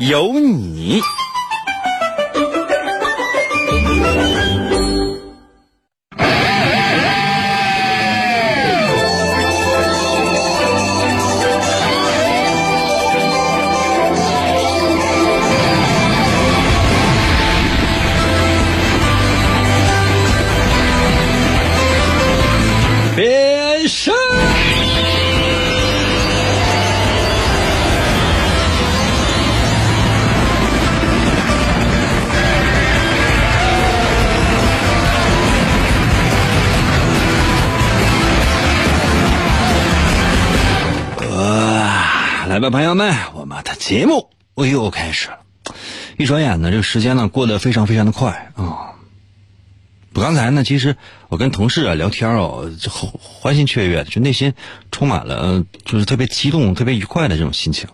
有你。朋友们，我们的节目我又开始了。一转眼呢，这个时间呢过得非常非常的快啊。我刚才呢，其实我跟同事啊聊天哦，就欢欣雀跃的，就内心充满了就是特别激动、特别愉快的这种心情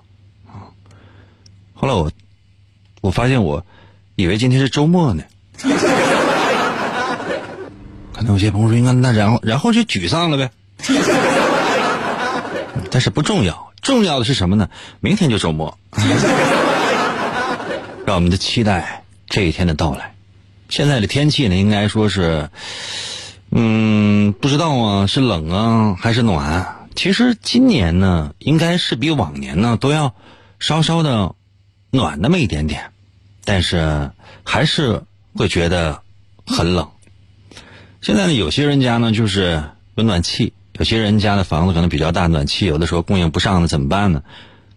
啊。后来我我发现，我以为今天是周末呢。可能有些朋友说：“应该那然后然后就沮丧了呗。”但是不重要，重要的是什么呢？明天就周末，让我们的期待这一天的到来。现在的天气呢，应该说是，嗯，不知道啊，是冷啊还是暖？其实今年呢，应该是比往年呢都要稍稍的暖那么一点点，但是还是会觉得很冷。现在呢，有些人家呢就是有暖气，有些人家的房子可能比较大，暖气有的时候供应不上了，怎么办呢？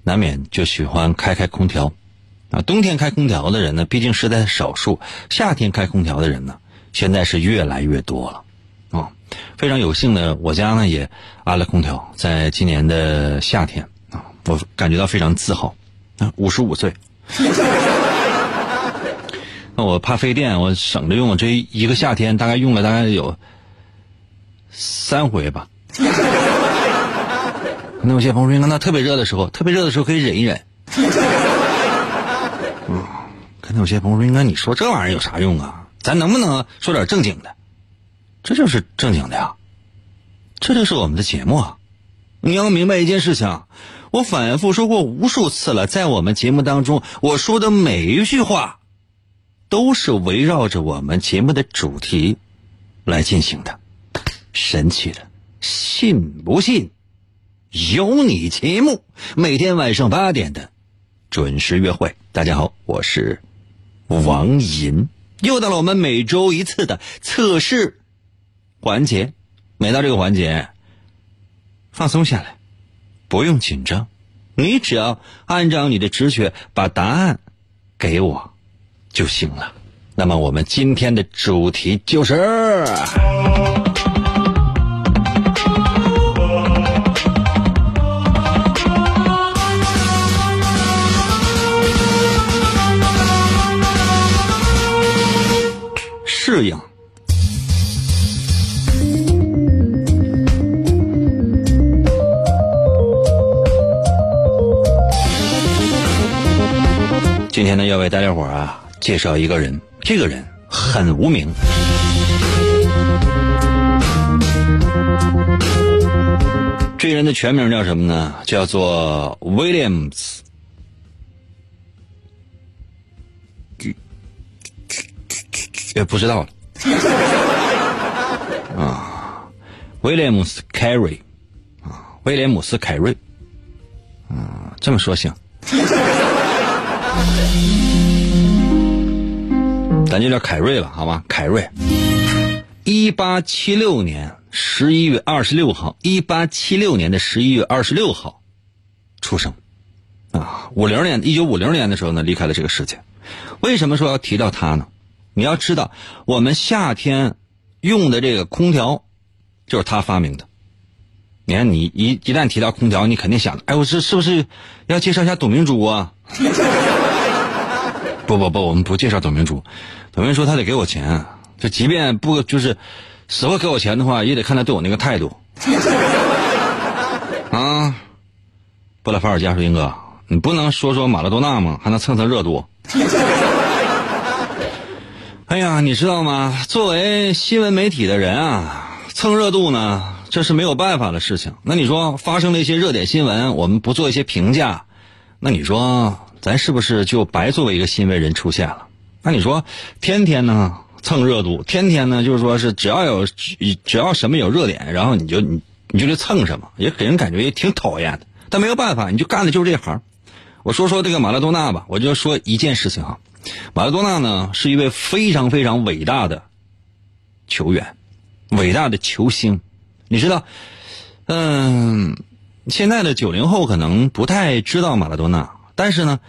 难免就喜欢开开空调。啊，冬天开空调的人呢，毕竟是在少数；夏天开空调的人呢，现在是越来越多了。啊，非常有幸的，我家呢也安了空调，在今年的夏天啊，我感觉到非常自豪。啊，五十五岁，那我怕费电，我省着用，这一个夏天大概用了大概有三回吧。那有些朋友说，那特别热的时候，特别热的时候可以忍一忍。嗯，可能有些朋友说：“应该你说这玩意儿有啥用啊？咱能不能说点正经的？这就是正经的呀，这就是我们的节目啊！你要明白一件事情，我反复说过无数次了，在我们节目当中，我说的每一句话，都是围绕着我们节目的主题来进行的。神奇的，信不信？有你节目，每天晚上八点的。”准时约会，大家好，我是王银，又到了我们每周一次的测试环节。每到这个环节，放松下来，不用紧张，你只要按照你的直觉把答案给我就行了。那么，我们今天的主题就是。适应。今天呢，要为大家伙啊介绍一个人，这个人很无名。这人的全名叫什么呢？叫做 Williams。也不知道了啊，威廉姆斯凯瑞啊，威廉姆斯凯瑞啊，这么说行，咱就叫凯瑞了，好吗？凯瑞，一八七六年十一月二十六号，一八七六年的十一月二十六号出生啊，五零年，一九五零年的时候呢，离开了这个世界。为什么说要提到他呢？你要知道，我们夏天用的这个空调就是他发明的。你看，你一一旦提到空调，你肯定想，哎，我这是不是要介绍一下董明珠啊？不不不，我们不介绍董明珠。董明珠他得给我钱，就即便不就是死活给我钱的话，也得看他对我那个态度。啊，布拉法尔加说：“英哥，你不能说说马拉多纳吗？还能蹭蹭热度？”哎呀，你知道吗？作为新闻媒体的人啊，蹭热度呢，这是没有办法的事情。那你说发生了一些热点新闻，我们不做一些评价，那你说咱是不是就白作为一个新闻人出现了？那你说天天呢蹭热度，天天呢就是说是只要有只要什么有热点，然后你就你你就去蹭什么，也给人感觉也挺讨厌的。但没有办法，你就干的就是这行。我说说这个马拉多纳吧，我就说一件事情哈。马拉多纳呢，是一位非常非常伟大的球员，伟大的球星。你知道，嗯，现在的九零后可能不太知道马拉多纳，但是呢，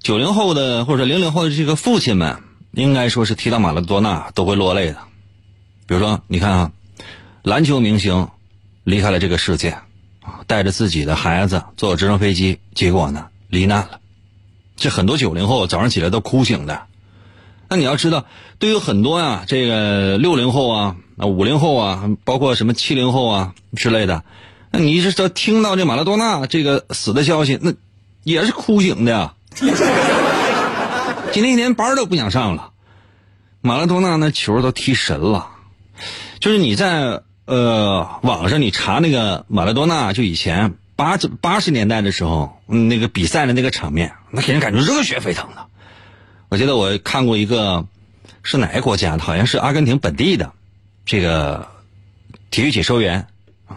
九零后的或者零零后的这个父亲们，应该说是提到马拉多纳都会落泪的。比如说，你看啊，篮球明星离开了这个世界，带着自己的孩子坐直升飞机，结果呢，罹难了。这很多九零后早上起来都哭醒的，那你要知道，对于很多呀，这个六零后啊、啊五零后啊，包括什么七零后啊之类的，那你是说听到这马拉多纳这个死的消息，那也是哭醒的。今天一天班都不想上了，马拉多纳那球都踢神了，就是你在呃网上你查那个马拉多纳，就以前。八八十年代的时候，那个比赛的那个场面，那给人感觉热血沸腾的。我记得我看过一个，是哪个国家的？好像是阿根廷本地的，这个体育解说员啊，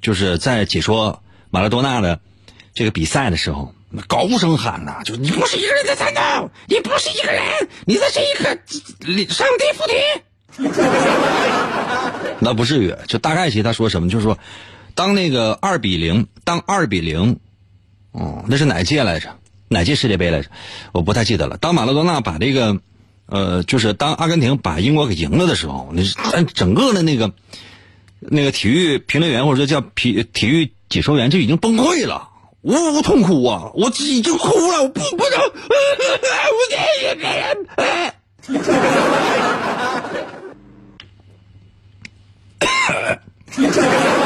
就是在解说马拉多纳的这个比赛的时候，那高声喊呐，就你不是一个人在战斗，你不是一个人，你这是一个上帝附体。那不至于，就大概其他说什么，就是说。当那个二比零，当二比零，哦，那是哪届来着？哪届世界杯来着？我不太记得了。当马拉多纳把这个，呃，就是当阿根廷把英国给赢了的时候，那是整个的那个那个体育评论员或者说叫体体育解说员就已经崩溃了，呜呜痛哭啊！我已经哭了，我不不能，我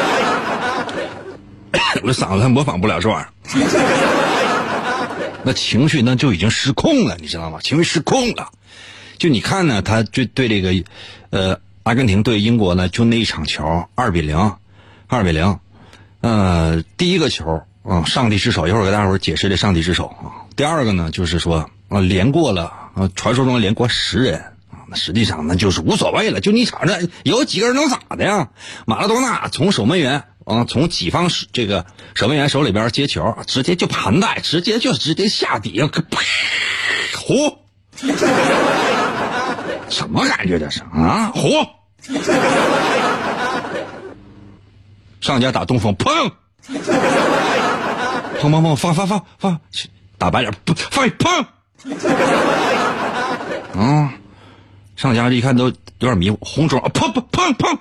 我嗓子还模仿不了这玩意儿，那情绪那就已经失控了，你知道吗？情绪失控了。就你看呢，他就对这个，呃，阿根廷对英国呢，就那一场球，二比零，二比零。呃，第一个球，啊，上帝之手，一会儿给大伙儿解释这上帝之手啊。第二个呢，就是说，啊，连过了，啊，传说中连过十人，啊，那实际上那就是无所谓了，就你场上有几个人能咋的呀？马拉多纳从守门员。啊！从己方这个守门员手里边接球，直接就盘带，直接就直接下底下，啪！呼！什么感觉这是啊？呼！上家打东风，砰！砰砰砰！放放放放！打白脸，放砰！啊！上家一看都有点迷糊，红中，砰砰砰砰！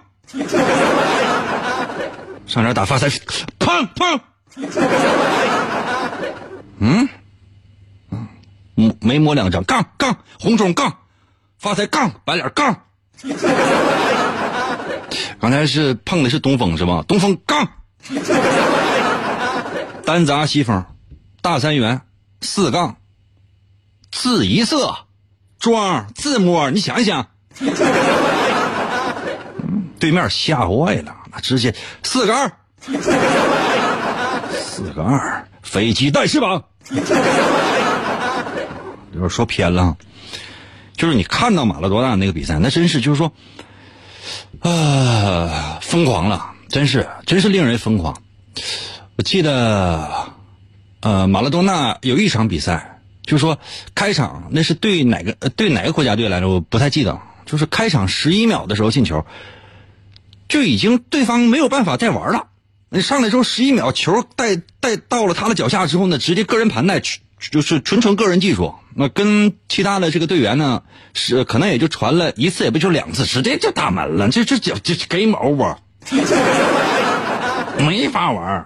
上点打发财，砰砰，嗯，嗯，没摸两张，杠杠，红中杠，发财杠，白脸杠。刚才是碰的是东风是吧？东风杠，单砸西风，大三元四杠，字一色，庄自摸，你想一想，对面吓坏了。直接四个二，四个二，飞机带翅膀。有点说偏了，就是你看到马拉多纳那个比赛，那真是就是说，啊，疯狂了，真是，真是令人疯狂。我记得，呃，马拉多纳有一场比赛，就是说开场那是对哪个对哪个国家队来着？我不太记得，就是开场十一秒的时候进球。就已经对方没有办法再玩了。你上来之后十一秒，球带带到了他的脚下之后呢，直接个人盘带，就是纯纯个人技术。那跟其他的这个队员呢，是可能也就传了一次，也不就两次，直接就打门了。这这这这 game over，没法玩。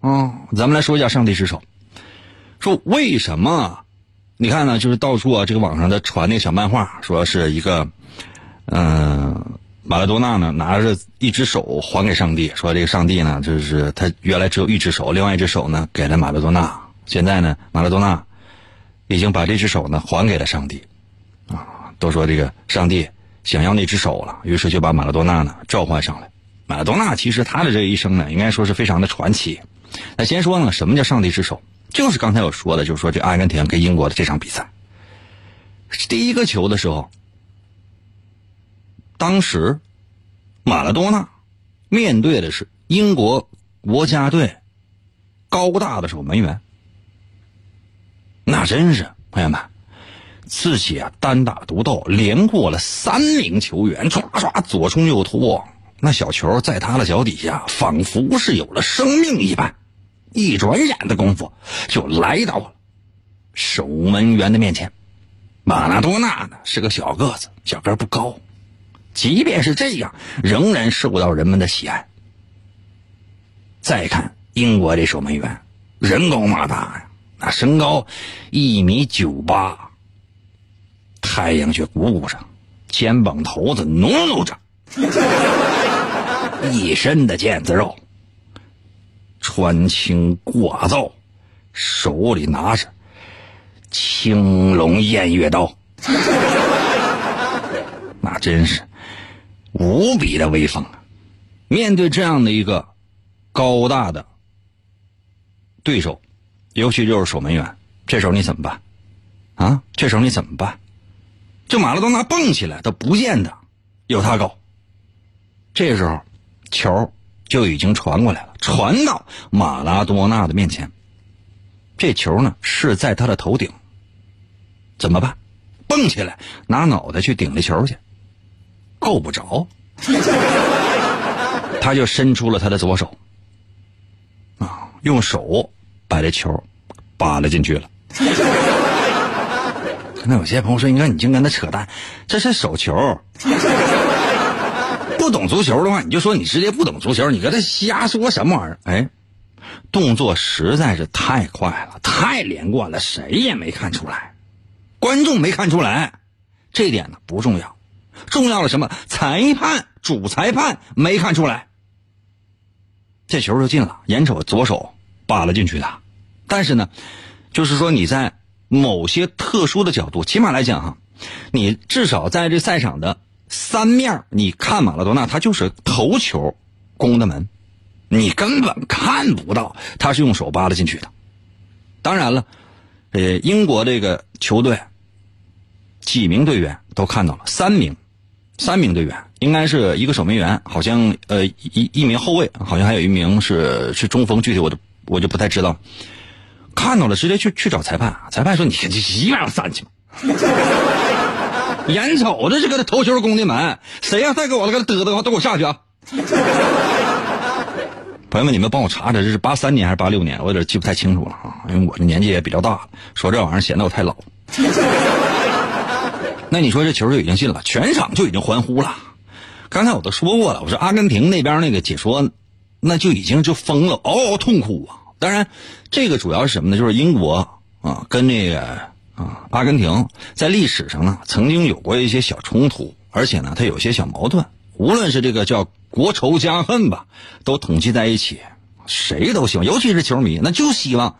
啊，咱们来说一下上帝之手，说为什么你看呢，就是到处啊，这个网上的传那个小漫画，说是一个，嗯，马拉多纳呢拿着一只手还给上帝，说这个上帝呢，就是他原来只有一只手，另外一只手呢给了马拉多纳，现在呢，马拉多纳已经把这只手呢还给了上帝，啊，都说这个上帝想要那只手了，于是就把马拉多纳呢召唤上来。马拉多纳其实他的这一生呢，应该说是非常的传奇。那先说呢，什么叫上帝之手？就是刚才我说的，就是说这阿根廷跟英国的这场比赛，第一个球的时候，当时马拉多纳面对的是英国国家队高大的守门员，那真是朋友们，自己啊单打独斗，连过了三名球员，唰唰左冲右突，那小球在他的脚底下，仿佛是有了生命一般。一转眼的功夫，就来到了守门员的面前。马拉多纳呢是个小个子，小个不高，即便是这样，仍然受到人们的喜爱。再看英国这守门员，人高马大呀，那身高一米九八，太阳穴鼓鼓上，肩膀头子努努着，一身的腱子肉。穿青挂皂，手里拿着青龙偃月刀，那真是无比的威风啊！面对这样的一个高大的对手，尤其就是守门员，这时候你怎么办？啊，这时候你怎么办？就马拉多纳蹦起来，他不见得有他高。这时候，球。就已经传过来了，传到马拉多纳的面前。这球呢是在他的头顶，怎么办？蹦起来，拿脑袋去顶着球去，够不着。他就伸出了他的左手，啊，用手把这球扒拉进去了。那有些朋友说：“你看，你净跟他扯淡，这是手球。”不懂足球的话，你就说你直接不懂足球，你搁这瞎说什么玩意儿？哎，动作实在是太快了，太连贯了，谁也没看出来，观众没看出来，这点呢不重要，重要了什么？裁判主裁判没看出来，这球就进了，眼瞅左手扒拉进去的，但是呢，就是说你在某些特殊的角度，起码来讲哈，你至少在这赛场的。三面你看马拉多纳，他就是头球攻的门，你根本看不到他是用手扒拉进去的。当然了，呃，英国这个球队几名队员都看到了，三名，三名队员应该是一个守门员，好像呃一一名后卫，好像还有一名是是中锋，具体我就我就不太知道。看到了，直接去去找裁判，裁判说：“你你一样散去吧。”眼瞅着这个头球攻进门，谁要再给我了，给他嘚嘚，都给我下去啊！朋友们，你们帮我查查，这是八三年还是八六年？我有点记不太清楚了啊，因为我这年纪也比较大了，说这玩意儿显得我太老。那你说这球就已经进了，全场就已经欢呼了。刚才我都说过了，我说阿根廷那边那个解说，那就已经就疯了，嗷嗷痛哭啊！当然，这个主要是什么呢？就是英国啊，跟那个。啊，阿根廷在历史上呢，曾经有过一些小冲突，而且呢，它有些小矛盾。无论是这个叫国仇家恨吧，都统计在一起，谁都希望，尤其是球迷，那就希望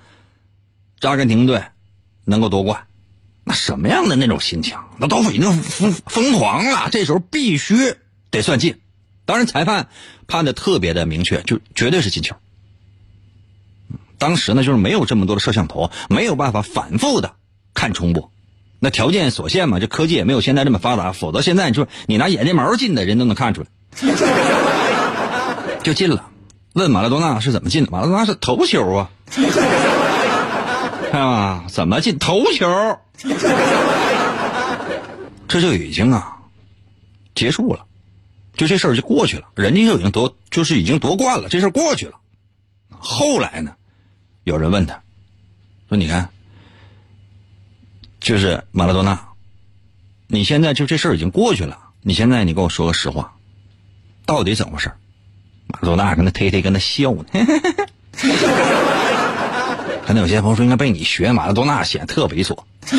阿根廷队能够夺冠。那什么样的那种心情，那都已经疯疯狂了。这时候必须得算进。当然，裁判判的特别的明确，就绝对是进球。当时呢，就是没有这么多的摄像头，没有办法反复的。看重播，那条件所限嘛，这科技也没有现在这么发达。否则现在你说你拿眼睫毛进的人都能看出来，就进了。问马拉多纳是怎么进的？马拉多纳是头球啊，啊，怎么进头球？这就已经啊结束了，就这事儿就过去了，人家就已经夺，就是已经夺冠了，这事儿过去了。后来呢，有人问他，说你看。就是马拉多纳，你现在就这事儿已经过去了。你现在你跟我说个实话，到底怎么回事？马拉多纳跟他推推跟他笑呢，可 能有些朋友说应该被你学马拉多纳显得特猥琐。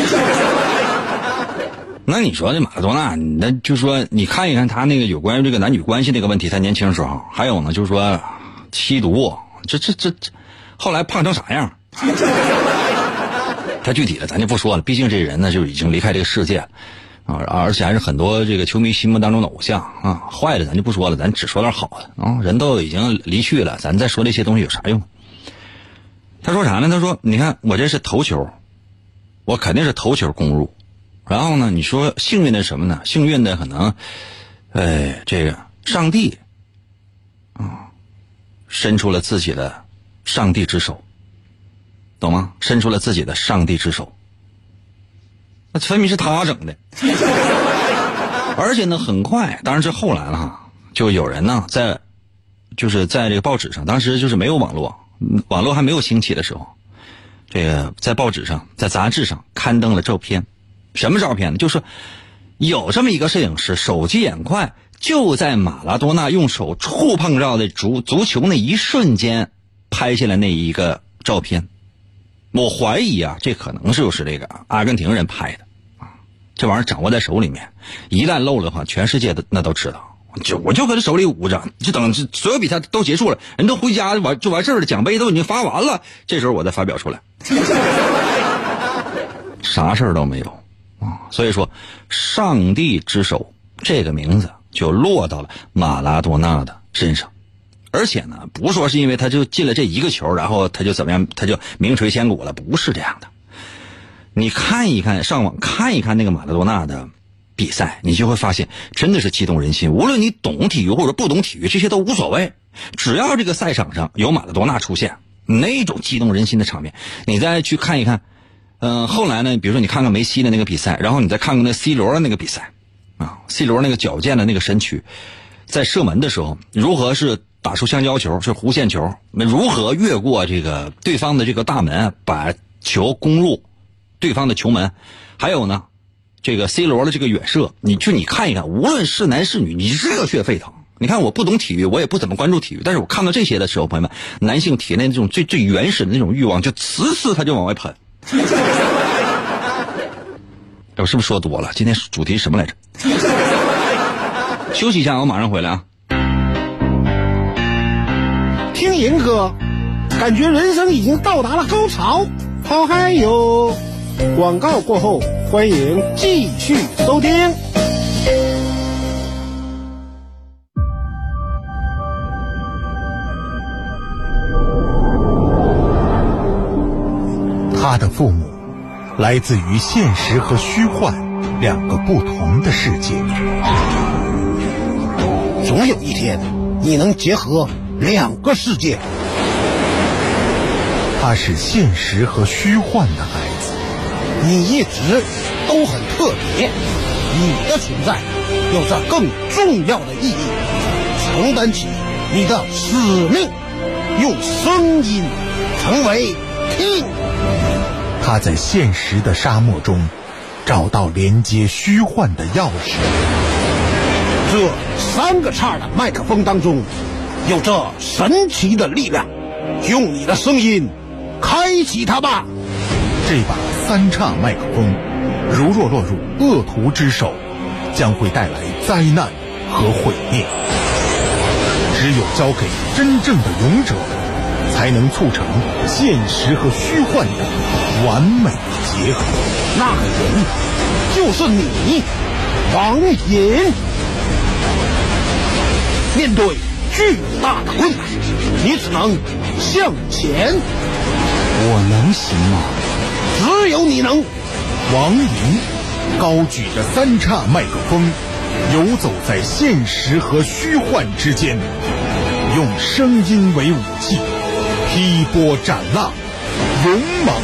那你说这马拉多纳，那就说你看一看他那个有关于这个男女关系那个问题，他年轻时候，还有呢，就是说吸毒，这这这这，后来胖成啥样？他具体的咱就不说了，毕竟这人呢就已经离开这个世界了啊，而且还是很多这个球迷心目当中的偶像啊。坏的咱就不说了，咱只说点好的啊。人都已经离去了，咱再说这些东西有啥用？他说啥呢？他说：“你看我这是头球，我肯定是头球攻入。然后呢，你说幸运的什么呢？幸运的可能，哎，这个上帝啊，伸出了自己的上帝之手。”懂吗？伸出了自己的上帝之手，那分明是他整的。而且呢，很快，当然是后来了哈，就有人呢在，就是在这个报纸上，当时就是没有网络，网络还没有兴起的时候，这个在报纸上、在杂志上刊登了照片。什么照片呢？就是有这么一个摄影师，手疾眼快，就在马拉多纳用手触碰到的足足球那一瞬间，拍下了那一个照片。我怀疑啊，这可能就是这个阿根廷人拍的，啊，这玩意儿掌握在手里面，一旦漏了的话，全世界都那都知道。就我就搁他手里捂着，就等所有比赛都结束了，人都回家完就完事儿了，奖杯都已经发完了，这时候我再发表出来，啥事儿都没有啊。所以说，上帝之手这个名字就落到了马拉多纳的身上。而且呢，不说是因为他就进了这一个球，然后他就怎么样，他就名垂千古了，不是这样的。你看一看，上网看一看那个马拉多纳的比赛，你就会发现真的是激动人心。无论你懂体育或者不懂体育，这些都无所谓，只要这个赛场上有马拉多纳出现，那种激动人心的场面，你再去看一看。嗯，后来呢，比如说你看看梅西的那个比赛，然后你再看看那 C 罗的那个比赛，啊，C 罗那个矫健的那个身躯，在射门的时候如何是。打出香蕉球是弧线球，那如何越过这个对方的这个大门，把球攻入对方的球门？还有呢，这个 C 罗的这个远射，你去你看一看，无论是男是女，你热血沸腾。你看，我不懂体育，我也不怎么关注体育，但是我看到这些的时候，朋友们，男性体内那种最最原始的那种欲望，就呲呲他就往外喷。我是不是说多了？今天主题什么来着？休息一下，我马上回来啊。听银歌，感觉人生已经到达了高潮，好嗨哟！广告过后，欢迎继续收听。他的父母来自于现实和虚幻两个不同的世界。总有一天，你能结合。两个世界，他是现实和虚幻的孩子。你一直都很特别，你的存在有着更重要的意义，承担起你的使命，用声音成为听。他在现实的沙漠中找到连接虚幻的钥匙。这三个叉的麦克风当中。有着神奇的力量，用你的声音开启它吧！这把三叉麦克风，如若落入恶徒之手，将会带来灾难和毁灭。只有交给真正的勇者，才能促成现实和虚幻的完美结合。那个人就是你，王隐。面对。巨大的困难，你只能向前。我能行吗？只有你能。王莹高举着三叉麦克风，游走在现实和虚幻之间，用声音为武器，劈波斩浪，勇猛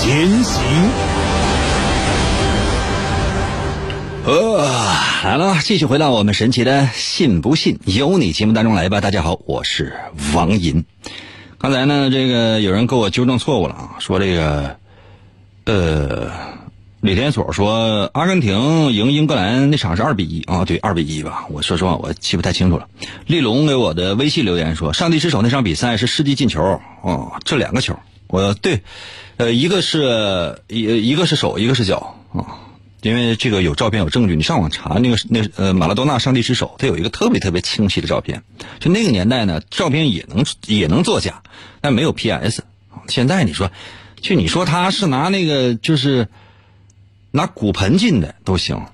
前行。呃，来了，继续回到我们神奇的“信不信由你”节目当中来吧。大家好，我是王银。刚才呢，这个有人给我纠正错误了啊，说这个，呃，李天所说阿根廷赢英格兰那场是二比一啊，对，二比一吧。我说实话，我记不太清楚了。丽龙给我的微信留言说，上帝之手那场比赛是世纪进球哦，这两个球我对，呃，一个是一一个是手，一个是脚啊。因为这个有照片有证据，你上网查那个那呃马拉多纳上帝之手，他有一个特别特别清晰的照片。就那个年代呢，照片也能也能作假，但没有 PS。现在你说，就你说他是拿那个就是拿骨盆进的都行，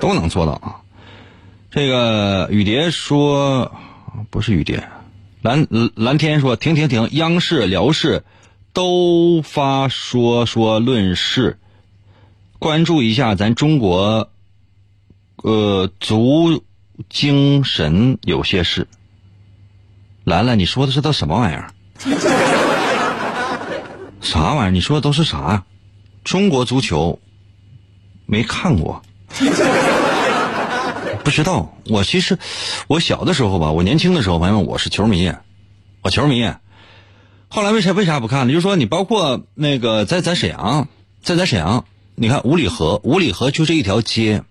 都能做到啊。这个雨蝶说不是雨蝶，蓝蓝天说停停停，央视辽视都发说说论事。关注一下咱中国，呃，足精神有些事。兰兰，你说的是他什么玩意儿？啥玩意儿？你说的都是啥？中国足球没看过，不知道。我其实我小的时候吧，我年轻的时候，朋友们，我是球迷，我球迷。后来为啥为啥不看呢？就是说，你包括那个在咱沈阳，在咱沈阳。你看五里河，五里河就这一条街，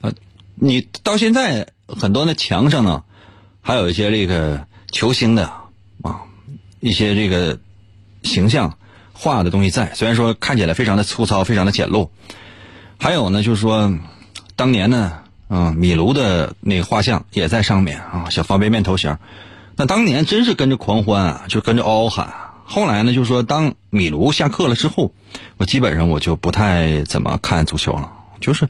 啊，你到现在很多那墙上呢，还有一些这个球星的啊，一些这个形象画的东西在，虽然说看起来非常的粗糙，非常的简陋，还有呢，就是说当年呢，嗯，米卢的那个画像也在上面啊，小方便面头型，那当年真是跟着狂欢啊，就跟着嗷嗷喊。后来呢，就是说，当米卢下课了之后，我基本上我就不太怎么看足球了。就是，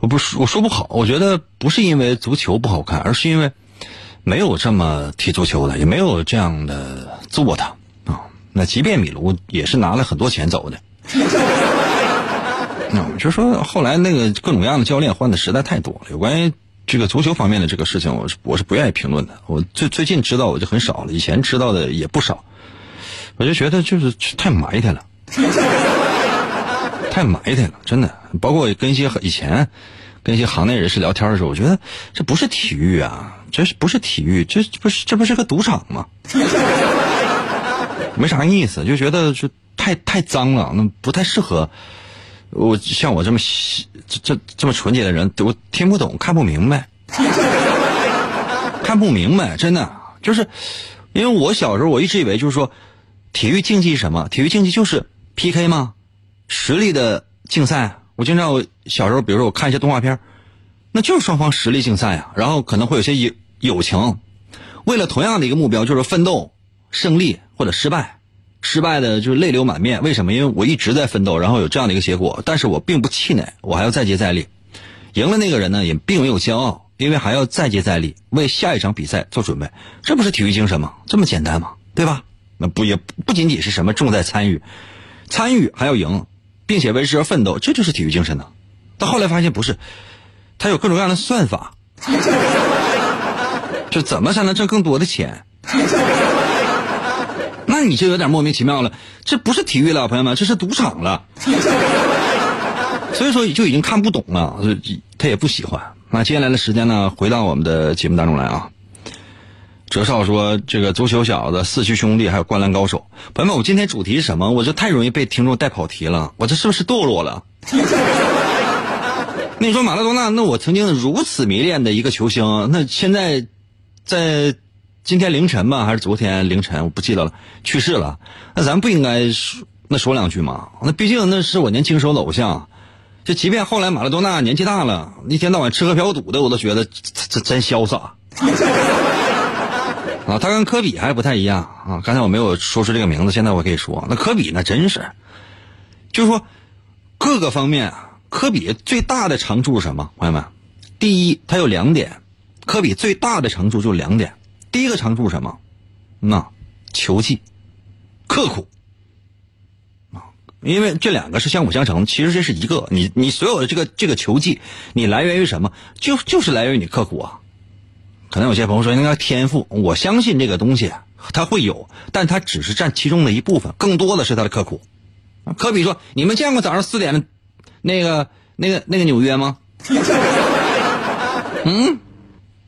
我不说我说不好，我觉得不是因为足球不好看，而是因为没有这么踢足球的，也没有这样的做的。那即便米卢也是拿了很多钱走的。那 我就说，后来那个各种各样的教练换的实在太多了。有关于这个足球方面的这个事情，我是我是不愿意评论的。我最最近知道我就很少了，以前知道的也不少。我就觉得就是太埋汰了，太埋汰了，真的。包括跟一些以前跟一些行内人士聊天的时候，我觉得这不是体育啊，这是不是体育？这不是这不是个赌场吗？没啥意思，就觉得就太太脏了，那不太适合我像我这么这这这么纯洁的人，我听不懂，看不明白，看不明白，真的就是因为我小时候我一直以为就是说。体育竞技是什么？体育竞技就是 PK 吗？实力的竞赛。我经常我小时候，比如说我看一些动画片，那就是双方实力竞赛啊。然后可能会有些友友情，为了同样的一个目标，就是奋斗、胜利或者失败。失败的就是泪流满面。为什么？因为我一直在奋斗，然后有这样的一个结果，但是我并不气馁，我还要再接再厉。赢了那个人呢，也并没有骄傲，因为还要再接再厉，为下一场比赛做准备。这不是体育精神吗？这么简单吗？对吧？那不也不仅仅是什么重在参与，参与还要赢，并且为之而奋斗，这就是体育精神呢。但后来发现不是，他有各种各样的算法，就怎么才能挣更多的钱？那你就有点莫名其妙了，这不是体育了，朋友们，这是赌场了。所以说就已经看不懂了，他也不喜欢。那接下来的时间呢，回到我们的节目当中来啊。哲少说：“这个足球小子、四驱兄弟还有灌篮高手，朋友们，我今天主题是什么？我这太容易被听众带跑题了，我这是不是堕落了？那你说马拉多纳，那我曾经如此迷恋的一个球星，那现在在今天凌晨吧，还是昨天凌晨，我不记得了，去世了。那咱不应该说那说两句吗？那毕竟那是我年轻时候的偶像，就即便后来马拉多纳年纪大了，一天到晚吃喝嫖赌的，我都觉得真真潇洒。”啊，他跟科比还不太一样啊！刚才我没有说出这个名字，现在我可以说，那科比那真是，就是说各个方面，科比最大的长处是什么？朋友们，第一，他有两点，科比最大的长处就两点。第一个长处什么？那球技，刻苦啊，因为这两个是相辅相成。其实这是一个，你你所有的这个这个球技，你来源于什么？就就是来源于你刻苦啊。可能有些朋友说，那个天赋，我相信这个东西它会有，但它只是占其中的一部分，更多的是他的刻苦。科比说：“你们见过早上四点的，那个、那个、那个纽约吗？” 嗯，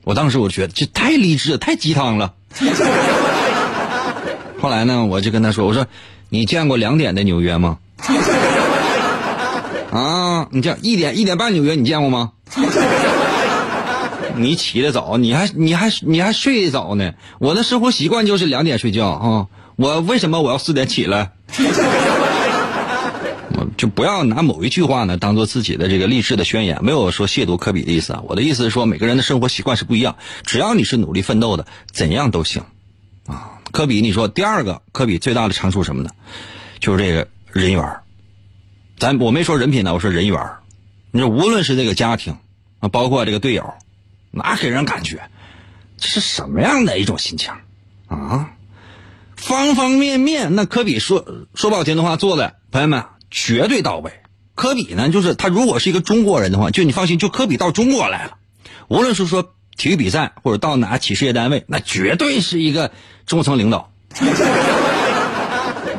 我当时我觉得这太励志、太鸡汤了。后来呢，我就跟他说：“我说，你见过两点的纽约吗？” 啊，你这一点一点半纽约你见过吗？你起得早，你还你还你还睡得早呢。我的生活习惯就是两点睡觉啊。我为什么我要四点起来？就不要拿某一句话呢当做自己的这个励志的宣言，没有说亵渎科比的意思啊。我的意思是说，每个人的生活习惯是不一样，只要你是努力奋斗的，怎样都行啊。科比，你说第二个，科比最大的长处什么呢？就是这个人缘咱我没说人品呢，我说人缘你说无论是这个家庭啊，包括这个队友，那给人感觉这是什么样的一种心情啊？方方面面，那科比说说不好听的话做的，朋友们绝对到位。科比呢，就是他如果是一个中国人的话，就你放心，就科比到中国来了，无论是说体育比赛或者到哪企事业单位，那绝对是一个中层领导。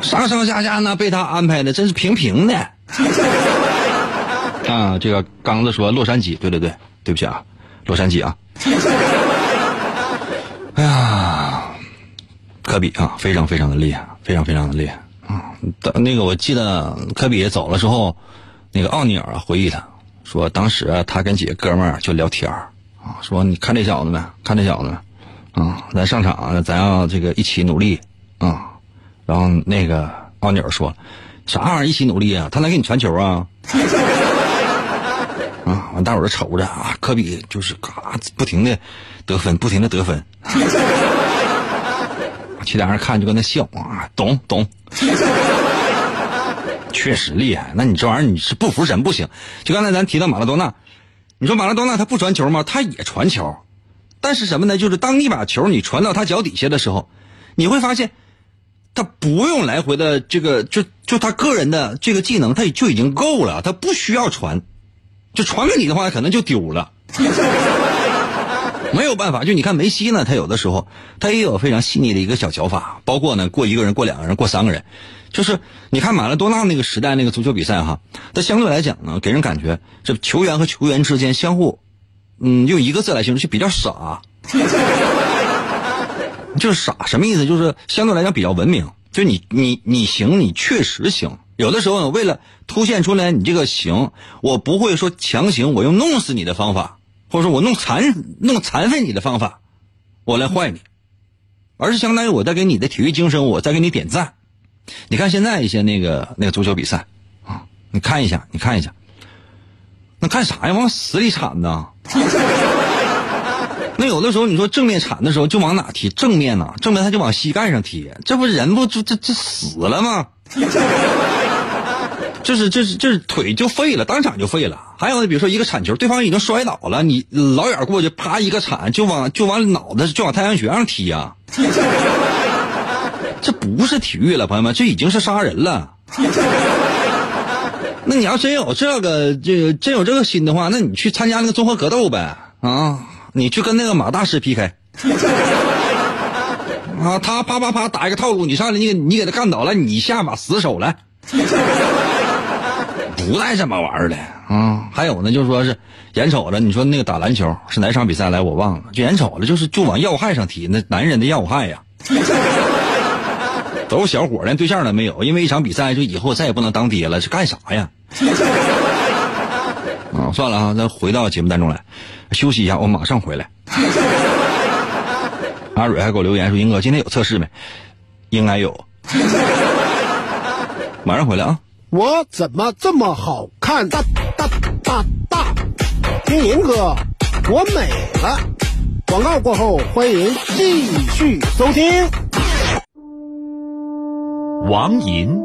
上上下下呢被他安排的真是平平的。啊，这个刚子说洛杉矶，对对对，对不起啊，洛杉矶啊。哎呀，科比啊，非常非常的厉害，非常非常的厉害啊！那个我记得科比走了之后，那个奥尼尔回忆他说，当时他跟几个哥们儿就聊天儿啊，说你看这小子没？看这小子没？啊，咱上场咱要这个一起努力啊。然后那个奥尼尔说，啥玩意儿一起努力啊？他能给你传球啊？啊！完，大伙儿瞅着啊，科比就是嘎不停的得分，不停的得分。其他人看就跟那笑啊，懂懂，确实厉害。那你这玩意儿你是不服神不行。就刚才咱提到马拉多纳，你说马拉多纳他不传球吗？他也传球，但是什么呢？就是当你把球你传到他脚底下的时候，你会发现他不用来回的这个，就就他个人的这个技能，他就已经够了，他不需要传。就传给你的话，可能就丢了。没有办法，就你看梅西呢，他有的时候他也有非常细腻的一个小脚法，包括呢过一个人、过两个人、过三个人。就是你看马拉多纳那个时代那个足球比赛哈，他相对来讲呢，给人感觉这球员和球员之间相互，嗯，用一个字来形容就比较傻。就是傻什么意思？就是相对来讲比较文明。就你你你行，你确实行。有的时候呢，为了凸显出来你这个行，我不会说强行我用弄死你的方法，或者说我弄残弄残废你的方法，我来坏你，而是相当于我在给你的体育精神，我在给你点赞。你看现在一些那个那个足球比赛啊，你看一下，你看一下，那看啥呀？往死里铲呢？那有的时候你说正面铲的时候就往哪踢？正面呢？正面他就往膝盖上踢，这不人不就这这死了吗？就是就是就是腿就废了，当场就废了。还有呢，比如说一个铲球，对方已经摔倒了，你老远过去，啪一个铲，就往就往脑袋就往太阳穴上踢呀。这不是体育了，朋友们，这已经是杀人了。那你要真有这个这个真有这个心的话，那你去参加那个综合格斗呗啊！你去跟那个马大师 PK 啊，他啪啪啪打一个套路，你上来你你给他干倒了，你下把死手来。不带这么玩的啊！还有呢，就说是眼瞅着你说那个打篮球是哪场比赛来我忘了，就眼瞅着就是就往要害上踢，那男人的要害呀，都是小伙连对象都没有，因为一场比赛就以后再也不能当爹了，是干啥呀？啊，算了啊，咱回到节目当中来，休息一下，我马上回来。阿蕊还给我留言说：“英哥，今天有测试没？应该有，马上回来啊。”我怎么这么好看？大大大大，听银哥，我美了。广告过后，欢迎继续收听。王银，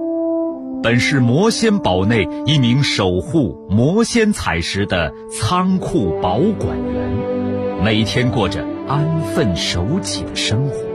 本是魔仙堡内一名守护魔仙彩石的仓库保管员，每天过着安分守己的生活。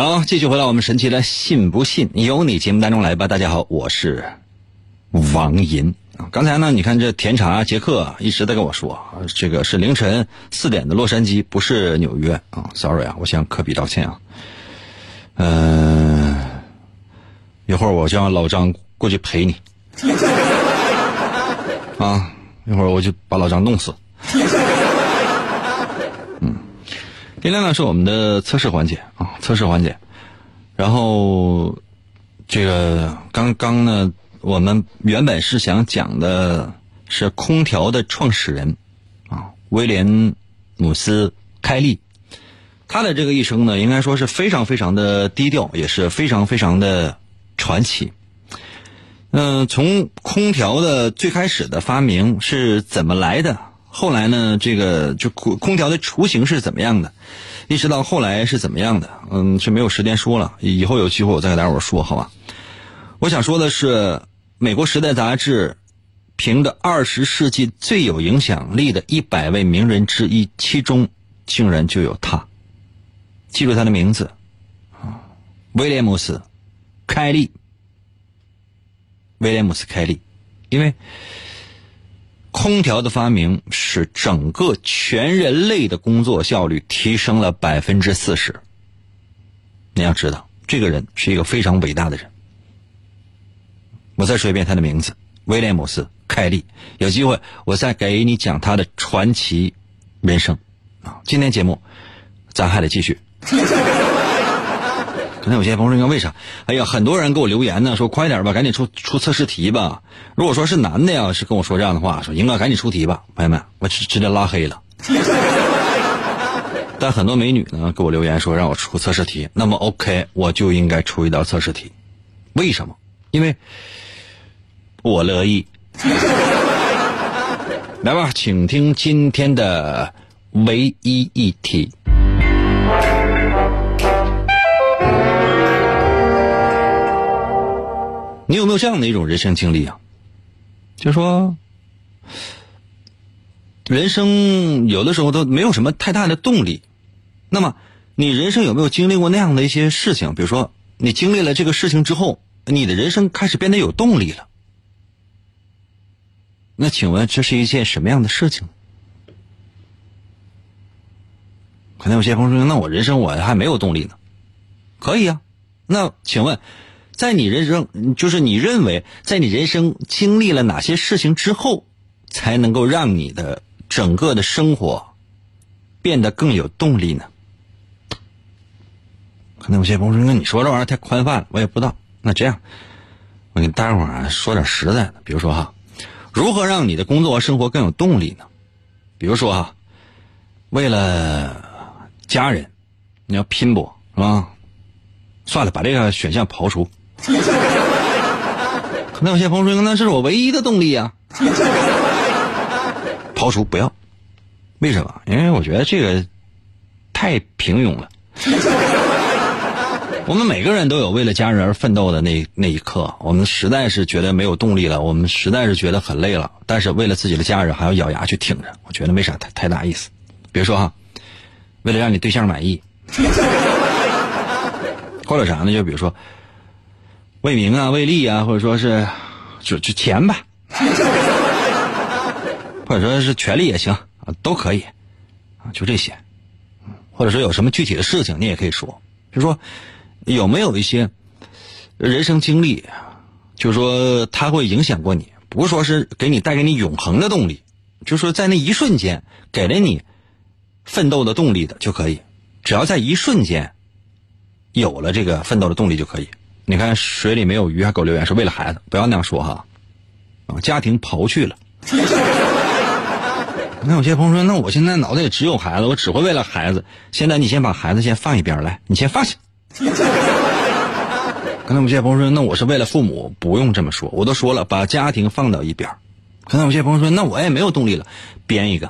好，继续回到我们神奇的“信不信由你”节目当中来吧。大家好，我是王银。刚才呢，你看这甜茶杰克一直在跟我说，这个是凌晨四点的洛杉矶，不是纽约啊。Sorry 啊，我向科比道歉啊。嗯，一会儿我叫老张过去陪你啊，一会儿我就把老张弄死。今天呢是我们的测试环节啊，测试环节。然后这个刚刚呢，我们原本是想讲的是空调的创始人啊，威廉姆斯开利。他的这个一生呢，应该说是非常非常的低调，也是非常非常的传奇。嗯，从空调的最开始的发明是怎么来的？后来呢，这个就空空调的雏形是怎么样的？一直到后来是怎么样的？嗯，是没有时间说了，以后有机会我再给大伙说，好吧？我想说的是，美国《时代》杂志评的二十世纪最有影响力的一百位名人之一，其中竟然就有他。记住他的名字，威廉姆斯·开利。威廉姆斯·开利，因为。空调的发明使整个全人类的工作效率提升了百分之四十。你要知道，这个人是一个非常伟大的人。我再说一遍他的名字：威廉姆斯·凯利。有机会我再给你讲他的传奇人生。啊，今天节目咱还得继续。那有些朋友说：“为啥？哎呀，很多人给我留言呢，说快点吧，赶紧出出测试题吧。如果说是男的呀，是跟我说这样的话，说英哥赶紧出题吧，朋友们，我直直接拉黑了。但很多美女呢给我留言说让我出测试题，那么 OK，我就应该出一道测试题。为什么？因为我乐意。来吧，请听今天的唯一一题。”你有没有这样的一种人生经历啊？就说，人生有的时候都没有什么太大的动力。那么，你人生有没有经历过那样的一些事情？比如说，你经历了这个事情之后，你的人生开始变得有动力了。那请问，这是一件什么样的事情？可能有些朋友说：“那我人生我还没有动力呢。”可以啊。那请问？在你人生，就是你认为，在你人生经历了哪些事情之后，才能够让你的整个的生活变得更有动力呢？可能有些朋友说：“那你说这玩意儿太宽泛了，我也不知道。”那这样，我给大伙儿说点实在的，比如说哈，如何让你的工作和生活更有动力呢？比如说哈，为了家人，你要拼搏是吧？算了，把这个选项刨除。可能有些朋友说：“那是我唯一的动力呀。”刨除不要，为什么？因为我觉得这个太平庸了。我们每个人都有为了家人而奋斗的那那一刻，我们实在是觉得没有动力了，我们实在是觉得很累了，但是为了自己的家人还要咬牙去挺着，我觉得没啥太太大意思。比如说哈，为了让你对象满意，或者啥呢？就比如说。为名啊，为利啊，或者说是就就钱吧，或者说是权利也行啊，都可以啊，就这些。或者说有什么具体的事情，你也可以说，就说有没有一些人生经历，就是说它会影响过你，不是说是给你带给你永恒的动力，就是说在那一瞬间给了你奋斗的动力的就可以，只要在一瞬间有了这个奋斗的动力就可以。你看水里没有鱼，还给我留言说为了孩子，不要那样说哈，啊，家庭刨去了，那有些朋友说，那我现在脑袋里只有孩子，我只会为了孩子。现在你先把孩子先放一边来，你先放下。可能有些朋友说，那我是为了父母，不用这么说，我都说了，把家庭放到一边。可能有些朋友说，那我也没有动力了，编一个。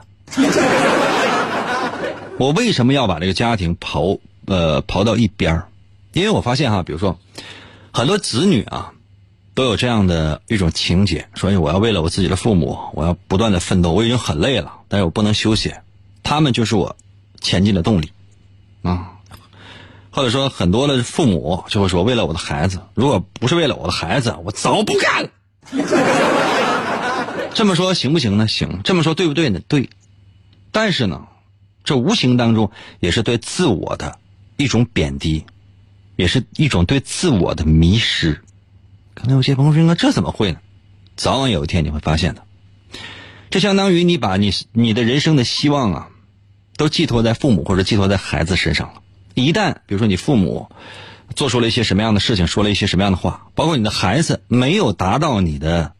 我为什么要把这个家庭刨呃刨到一边？因为我发现哈，比如说很多子女啊，都有这样的一种情节，所以我要为了我自己的父母，我要不断的奋斗。我已经很累了，但是我不能休息，他们就是我前进的动力啊。或者说，很多的父母就会说，为了我的孩子，如果不是为了我的孩子，我早不干了。这么说行不行呢？行。这么说对不对呢？对。但是呢，这无形当中也是对自我的一种贬低，也是一种对自我的迷失。可能有些朋友说：“那这怎么会呢？”早晚有一天你会发现的。这相当于你把你你的人生的希望啊，都寄托在父母或者寄托在孩子身上了。一旦比如说你父母做出了一些什么样的事情，说了一些什么样的话，包括你的孩子没有达到你的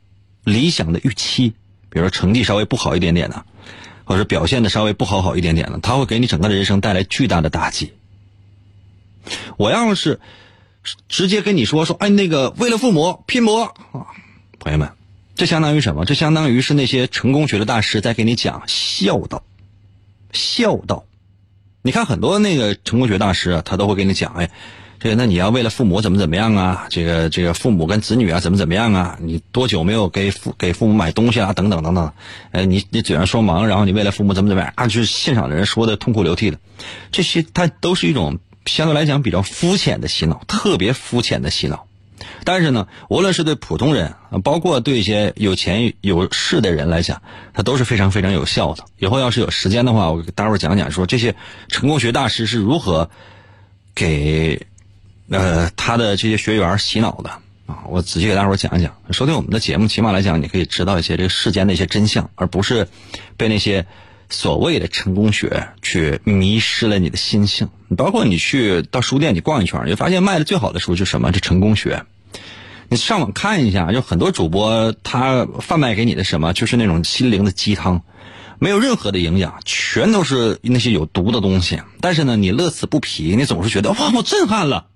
理想的预期，比如说成绩稍微不好一点点的，或者表现的稍微不好好一点点的，他会给你整个的人生带来巨大的打击。我要是直接跟你说说，哎，那个为了父母拼搏啊，朋友们，这相当于什么？这相当于是那些成功学的大师在给你讲孝道，孝道。你看很多那个成功学大师啊，他都会给你讲，哎，这个那你要为了父母怎么怎么样啊？这个这个父母跟子女啊怎么怎么样啊？你多久没有给父给父母买东西啊？等等等等，呃，你你嘴上说忙，然后你为了父母怎么怎么样啊？就是现场的人说的痛哭流涕的，这些他都是一种相对来讲比较肤浅的洗脑，特别肤浅的洗脑。但是呢，无论是对普通人，包括对一些有钱有势的人来讲，它都是非常非常有效的。以后要是有时间的话，我给大伙讲讲，说这些成功学大师是如何给呃他的这些学员洗脑的啊。我仔细给大伙讲一讲。收听我们的节目，起码来讲，你可以知道一些这个世间的一些真相，而不是被那些所谓的成功学去迷失了你的心性。包括你去到书店，你逛一圈，你就发现卖的最好的书是什么？是成功学。你上网看一下，就很多主播他贩卖给你的什么，就是那种心灵的鸡汤，没有任何的营养，全都是那些有毒的东西。但是呢，你乐此不疲，你总是觉得哇，我震撼了。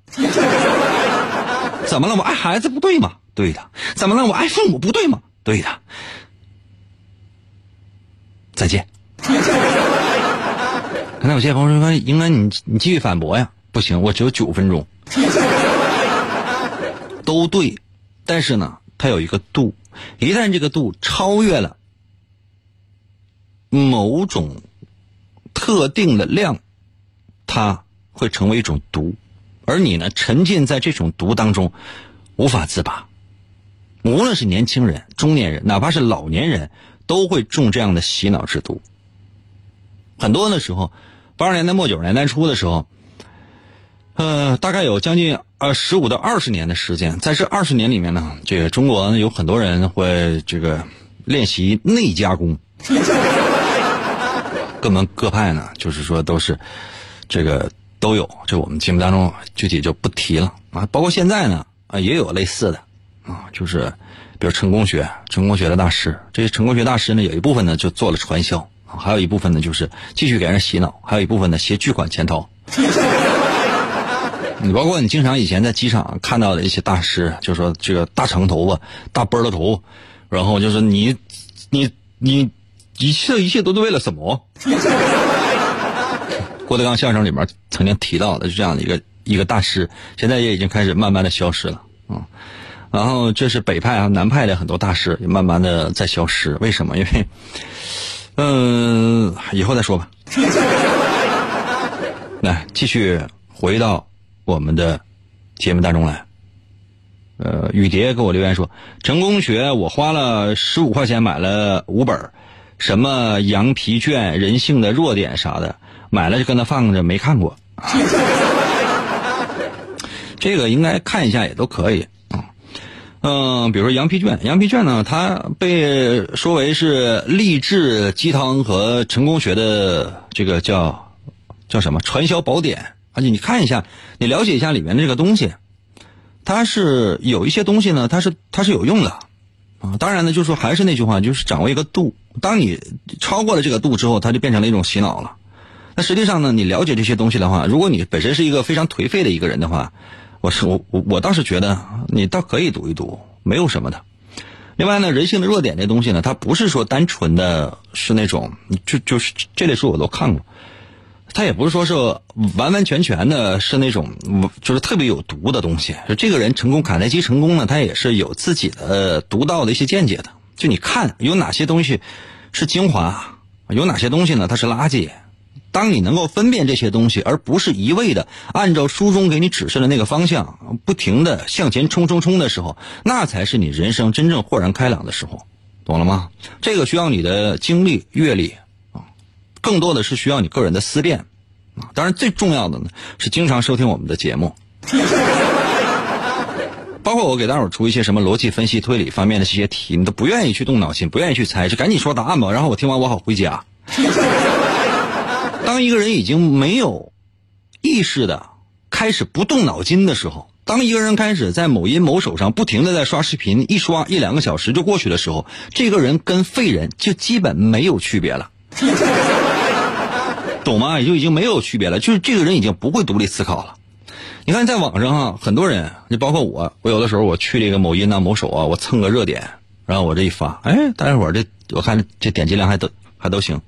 怎么了？我爱孩子不对吗？对的。怎么了？我爱父母不对吗？对的。再见。可能有些朋友说：“应该你你继续反驳呀。”不行，我只有九分钟。都对。但是呢，它有一个度，一旦这个度超越了某种特定的量，它会成为一种毒，而你呢，沉浸在这种毒当中，无法自拔。无论是年轻人、中年人，哪怕是老年人，都会中这样的洗脑之毒。很多的时候，八十年代末九十年代初的时候。呃，大概有将近呃十五到二十年的时间，在这二十年里面呢，这个中国有很多人会这个练习内加工，各门各派呢，就是说都是这个都有，这我们节目当中具体就不提了啊。包括现在呢啊也有类似的啊，就是比如成功学、成功学的大师，这些成功学大师呢有一部分呢就做了传销，还有一部分呢就是继续给人洗脑，还有一部分呢携巨款潜逃。你包括你经常以前在机场看到的一些大师，就说这个大长头发、大波儿的头，然后就是你、你、你一切一切都是为了什么？郭德纲相声里面曾经提到的，是这样的一个一个大师，现在也已经开始慢慢的消失了啊。然后这是北派啊、南派的很多大师也慢慢的在消失，为什么？因为，嗯，以后再说吧。来，继续回到。我们的节目当中来，呃，雨蝶给我留言说，成功学我花了十五块钱买了五本，什么羊皮卷、人性的弱点啥的，买了就跟他放着没看过。这个应该看一下也都可以啊，嗯，比如说羊皮卷，羊皮卷呢，它被说为是励志鸡汤和成功学的这个叫叫什么传销宝典。而且你看一下，你了解一下里面的这个东西，它是有一些东西呢，它是它是有用的，啊，当然呢，就是说还是那句话，就是掌握一个度当你超过了这个度之后，它就变成了一种洗脑了。那实际上呢，你了解这些东西的话，如果你本身是一个非常颓废的一个人的话，我是我我我倒是觉得你倒可以读一读，没有什么的。另外呢，人性的弱点这东西呢，它不是说单纯的是那种就就是这类书我都看过，它也不是说是完完全全的是那种就是特别有毒的东西。就这个人成功，卡耐基成功呢，他也是有自己的独到的一些见解的。就你看有哪些东西是精华，有哪些东西呢，它是垃圾。当你能够分辨这些东西，而不是一味的按照书中给你指示的那个方向，不停的向前冲冲冲的时候，那才是你人生真正豁然开朗的时候，懂了吗？这个需要你的经历、阅历啊，更多的是需要你个人的思辨啊。当然，最重要的呢是经常收听我们的节目，包括我给大伙出一些什么逻辑分析、推理方面的这些题，你都不愿意去动脑筋，不愿意去猜，就赶紧说答案吧，然后我听完我好回家。当一个人已经没有意识的开始不动脑筋的时候，当一个人开始在某音某手上不停的在刷视频，一刷一两个小时就过去的时候，这个人跟废人就基本没有区别了，懂吗？也就已经没有区别了，就是这个人已经不会独立思考了。你看，在网上哈，很多人，你包括我，我有的时候我去这个某音啊、某手啊，我蹭个热点，然后我这一发，哎，大家伙这我看这点击量还都还都行。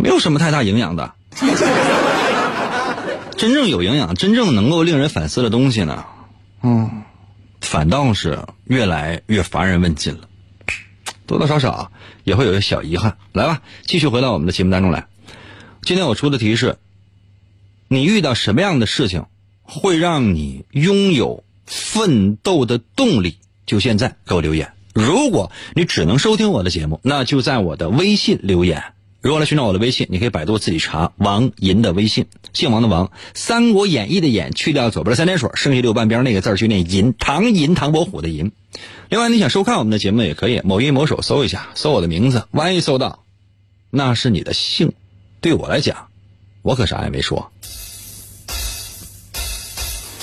没有什么太大营养的，真正有营养、真正能够令人反思的东西呢，嗯，反倒是越来越乏人问津了，多多少少也会有些小遗憾。来吧，继续回到我们的节目当中来。今天我出的题是：你遇到什么样的事情会让你拥有奋斗的动力？就现在给我留言。如果你只能收听我的节目，那就在我的微信留言。如果来寻找我的微信，你可以百度自己查王银的微信，姓王的王，《三国演义》的演去掉左边的三点水，剩下六半边那个字就念银，唐银唐伯虎的银。另外，你想收看我们的节目也可以，某音某手搜一下，搜我的名字，万一搜到，那是你的姓。对我来讲，我可啥也没说。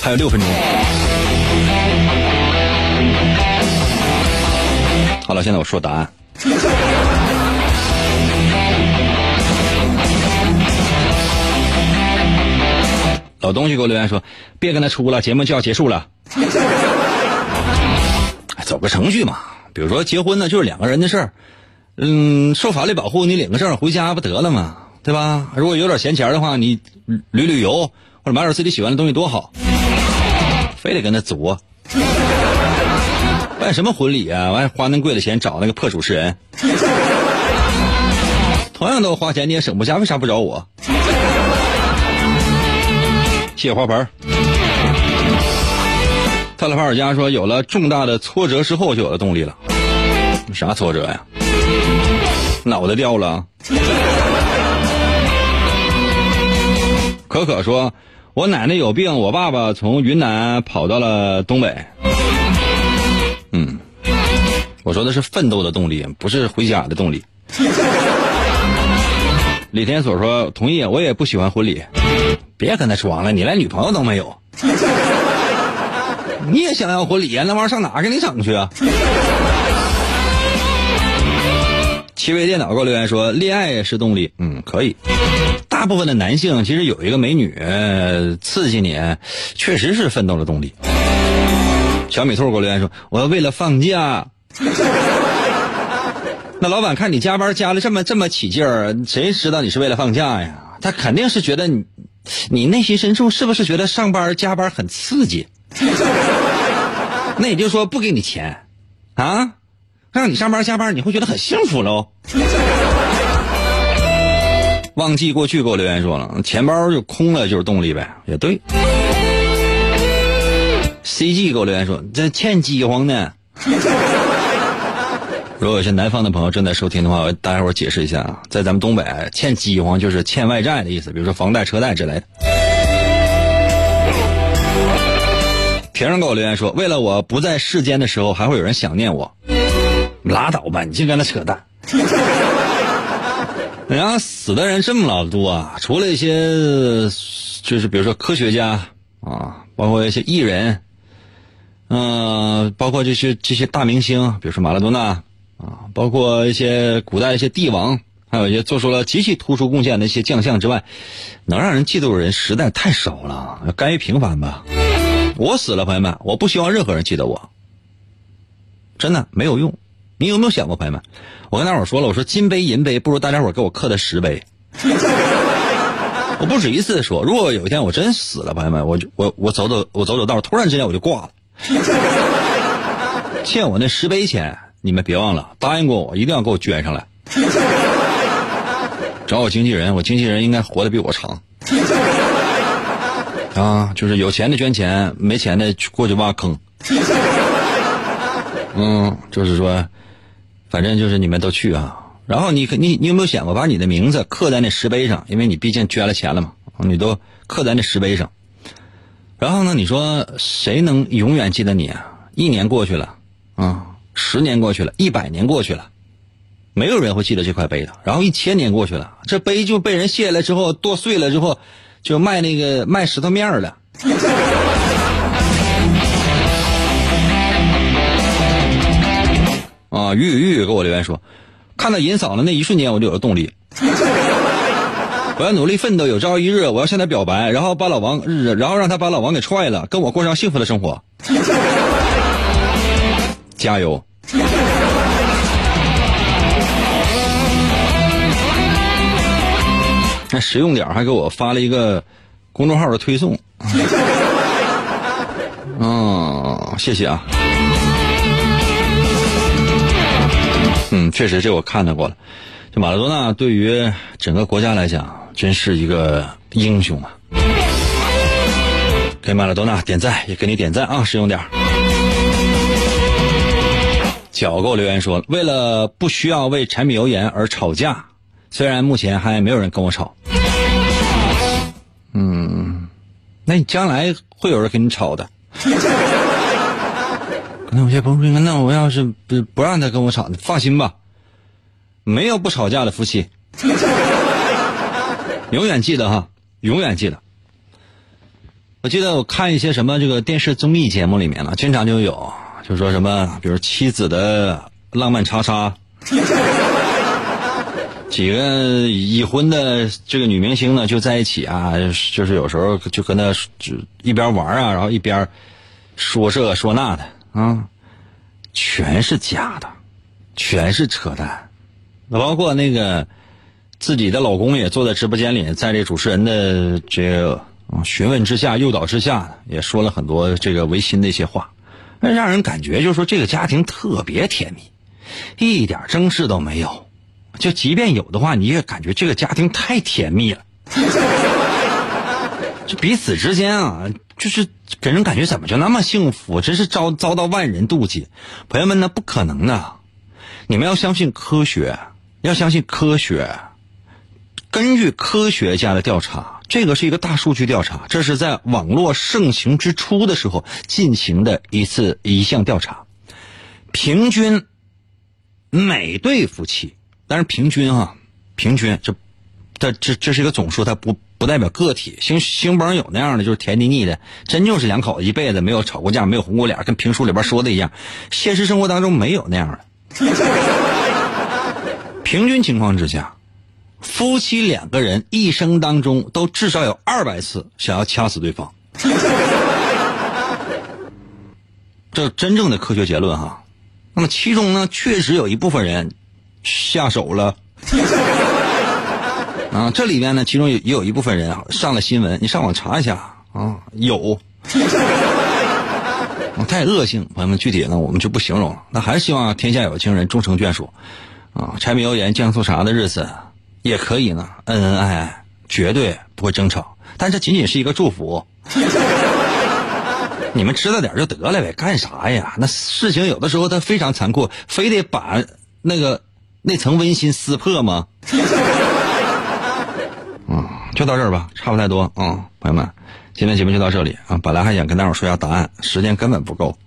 还有六分钟。好了，现在我说答案。老东西给我留言说：“别跟他出了，节目就要结束了。走个程序嘛，比如说结婚呢，就是两个人的事儿。嗯，受法律保护，你领个证回家不得了吗？对吧？如果有点闲钱的话，你旅旅游或者买点自己喜欢的东西多好。非得跟他作，办什么婚礼啊？完花那贵的钱找那个破主持人，同样都花钱你也省不下，为啥不找我？”谢花盆。特拉法尔加说：“有了重大的挫折之后，就有了动力了。啥挫折呀？脑袋掉了。”可可说：“我奶奶有病，我爸爸从云南跑到了东北。”嗯，我说的是奋斗的动力，不是回家的动力。李天所说：“同意，我也不喜欢婚礼。”别跟他装了，你连女朋友都没有，你也想要婚礼呀？那玩意儿上哪给你整去啊？奇威电脑给我留言说，恋爱是动力，嗯，可以。大部分的男性其实有一个美女刺激你，确实是奋斗的动力。小米兔给我留言说，我要为了放假。那老板看你加班加的这么这么起劲儿，谁知道你是为了放假呀？他肯定是觉得你。你内心深处是不是觉得上班加班很刺激？那也就是说不给你钱，啊，让你上班加班你会觉得很幸福喽。忘记过去给我留言说了，钱包就空了就是动力呗，也对。CG 给我留言说这欠饥荒呢。如果有些南方的朋友正在收听的话，我大家伙解释一下啊，在咱们东北，欠饥荒就是欠外债的意思，比如说房贷、车贷之类的。平人给我留言说，为了我不在世间的时候，还会有人想念我。拉倒吧，你净跟他扯淡。人家死的人这么老多啊，除了一些，就是比如说科学家啊，包括一些艺人，嗯，包括这些这些大明星，比如说马拉多纳。啊，包括一些古代一些帝王，还有一些做出了极其突出贡献的一些将相之外，能让人记住的人实在太少了，甘于平凡吧。我死了，朋友们，我不希望任何人记得我，真的没有用。你有没有想过，朋友们？我跟大伙说了，我说金杯银杯不如大家伙给我刻的石碑。我不止一次的说，如果有一天我真死了，朋友们，我就我我走走我走走道，突然之间我就挂了。欠我那石碑钱，你们别忘了，答应过我一定要给我捐上来。找我经纪人，我经纪人应该活得比我长。啊，就是有钱的捐钱，没钱的过去挖坑。嗯，就是说，反正就是你们都去啊。然后你你你有没有想过把你的名字刻在那石碑上？因为你毕竟捐了钱了嘛，你都刻在那石碑上。然后呢，你说谁能永远记得你啊？一年过去了，啊，十年过去了，一百年过去了，没有人会记得这块碑的。然后一千年过去了，这碑就被人卸下来之后剁碎了之后，就卖那个卖石头面了。啊，玉玉给我留言说，看到银嫂的那一瞬间，我就有了动力。我要努力奋斗，有朝一日我要向他表白，然后把老王，然后让他把老王给踹了，跟我过上幸福的生活。加油！那实用点还给我发了一个公众号的推送。嗯，谢谢啊。嗯，确实，这我看到过了。这马拉多纳对于整个国家来讲，真是一个英雄啊！给马拉多纳点赞，也给你点赞啊！实用点脚给我留言说，为了不需要为柴米油盐而吵架，虽然目前还没有人跟我吵。嗯，那你将来会有人跟你吵的。那有些朋友说：“那我要是不不让他跟我吵，放心吧，没有不吵架的夫妻。永远记得哈，永远记得。我记得我看一些什么这个电视综艺节目里面了，经常就有，就说什么，比如妻子的浪漫叉叉，几个已婚的这个女明星呢就在一起啊，就是有时候就跟他就一边玩啊，然后一边说这说那的。”啊，全是假的，全是扯淡。那包括那个自己的老公也坐在直播间里，在这主持人的这个询问之下、诱导之下，也说了很多这个违心的一些话，那让人感觉就是说这个家庭特别甜蜜，一点争执都没有。就即便有的话，你也感觉这个家庭太甜蜜了。就彼此之间啊。就是给人感觉怎么就那么幸福？真是遭遭到万人妒忌。朋友们，那不可能的。你们要相信科学，要相信科学。根据科学家的调查，这个是一个大数据调查，这是在网络盛行之初的时候进行的一次一项调查。平均每对夫妻，但是平均啊，平均这。这这这是一个总数，它不不代表个体。星星崩有那样的，就是甜腻腻的，真就是两口子一辈子没有吵过架，没有红过脸，跟评书里边说的一样。现实生活当中没有那样的。平均情况之下，夫妻两个人一生当中都至少有二百次想要掐死对方。这真正的科学结论哈。那么其中呢，确实有一部分人下手了。啊，这里面呢，其中也有一部分人啊上了新闻，你上网查一下啊，有，太恶性，朋友们，具体呢我们就不形容了。那还是希望天下有情人终成眷属，啊，柴米油盐酱醋茶的日子也可以呢，恩恩爱爱，绝对不会争吵。但这仅仅是一个祝福，你们知道点就得了呗，干啥呀？那事情有的时候它非常残酷，非得把那个那层温馨撕破吗？嗯就到这儿吧，差不太多啊，朋友们，今天节目就到这里啊。本来还想跟大伙说一下答案，时间根本不够。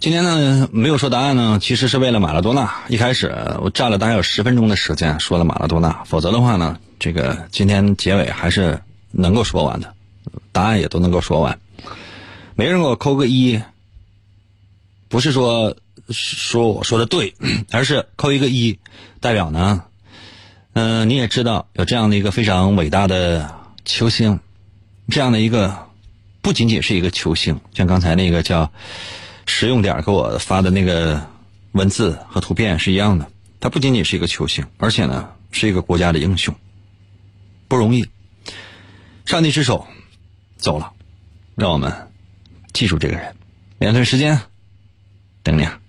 今天呢，没有说答案呢，其实是为了马拉多纳。一开始我占了大概有十分钟的时间说了马拉多纳，否则的话呢，这个今天结尾还是能够说完的，答案也都能够说完。没人给我扣个一，不是说说我说的对，而是扣一个一，代表呢，嗯、你也知道有这样的一个非常伟大的球星，这样的一个不仅仅是一个球星，像刚才那个叫实用点儿给我发的那个文字和图片是一样的，他不仅仅是一个球星，而且呢是一个国家的英雄，不容易。上帝之手走了，让我们记住这个人。两段时间，等你啊。